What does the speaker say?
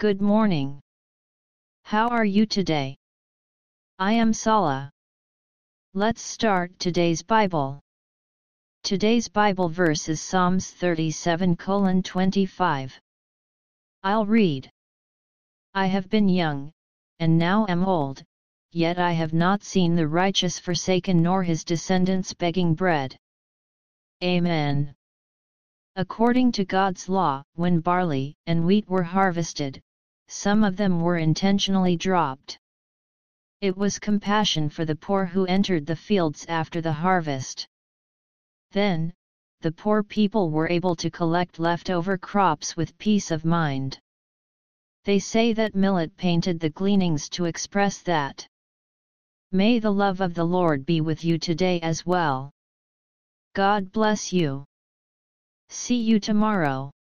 Good morning. How are you today? I am Sala. Let's start today's Bible. Today's Bible verse is Psalms 37 25. I'll read. I have been young, and now am old, yet I have not seen the righteous forsaken nor his descendants begging bread. Amen. According to God's law, when barley and wheat were harvested, some of them were intentionally dropped. It was compassion for the poor who entered the fields after the harvest. Then, the poor people were able to collect leftover crops with peace of mind. They say that Millet painted the gleanings to express that. May the love of the Lord be with you today as well. God bless you. See you tomorrow.